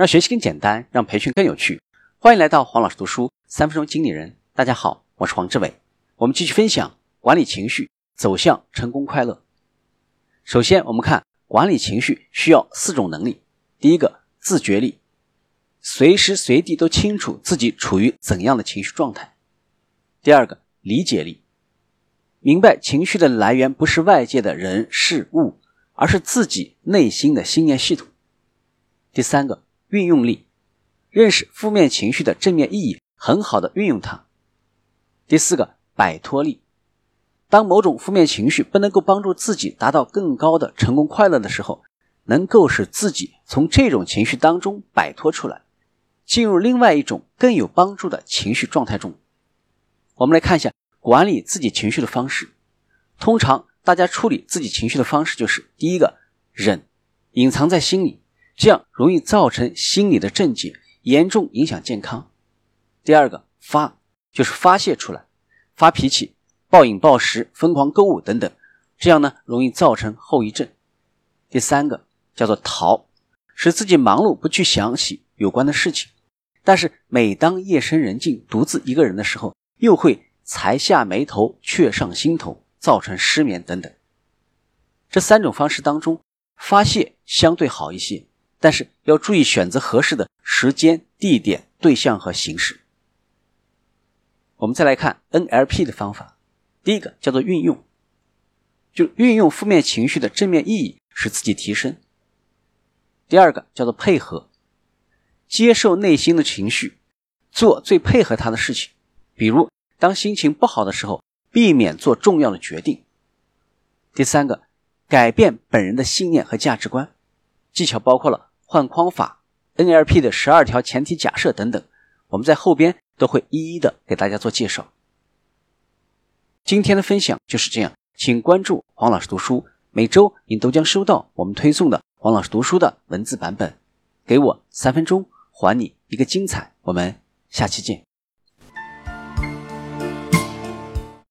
让学习更简单，让培训更有趣。欢迎来到黄老师读书三分钟经理人。大家好，我是黄志伟。我们继续分享管理情绪，走向成功快乐。首先，我们看管理情绪需要四种能力。第一个，自觉力，随时随地都清楚自己处于怎样的情绪状态。第二个，理解力，明白情绪的来源不是外界的人事物，而是自己内心的信念系统。第三个。运用力，认识负面情绪的正面意义，很好的运用它。第四个，摆脱力，当某种负面情绪不能够帮助自己达到更高的成功快乐的时候，能够使自己从这种情绪当中摆脱出来，进入另外一种更有帮助的情绪状态中。我们来看一下管理自己情绪的方式。通常大家处理自己情绪的方式就是：第一个，忍，隐藏在心里。这样容易造成心理的症结，严重影响健康。第二个发就是发泄出来，发脾气、暴饮暴食、疯狂购物等等，这样呢容易造成后遗症。第三个叫做逃，使自己忙碌不去想起有关的事情，但是每当夜深人静、独自一个人的时候，又会才下眉头、却上心头，造成失眠等等。这三种方式当中，发泄相对好一些。但是要注意选择合适的时间、地点、对象和形式。我们再来看 NLP 的方法，第一个叫做运用，就运用负面情绪的正面意义，使自己提升。第二个叫做配合，接受内心的情绪，做最配合他的事情，比如当心情不好的时候，避免做重要的决定。第三个，改变本人的信念和价值观，技巧包括了。换框法、NLP 的十二条前提假设等等，我们在后边都会一一的给大家做介绍。今天的分享就是这样，请关注黄老师读书，每周您都将收到我们推送的黄老师读书的文字版本。给我三分钟，还你一个精彩。我们下期见。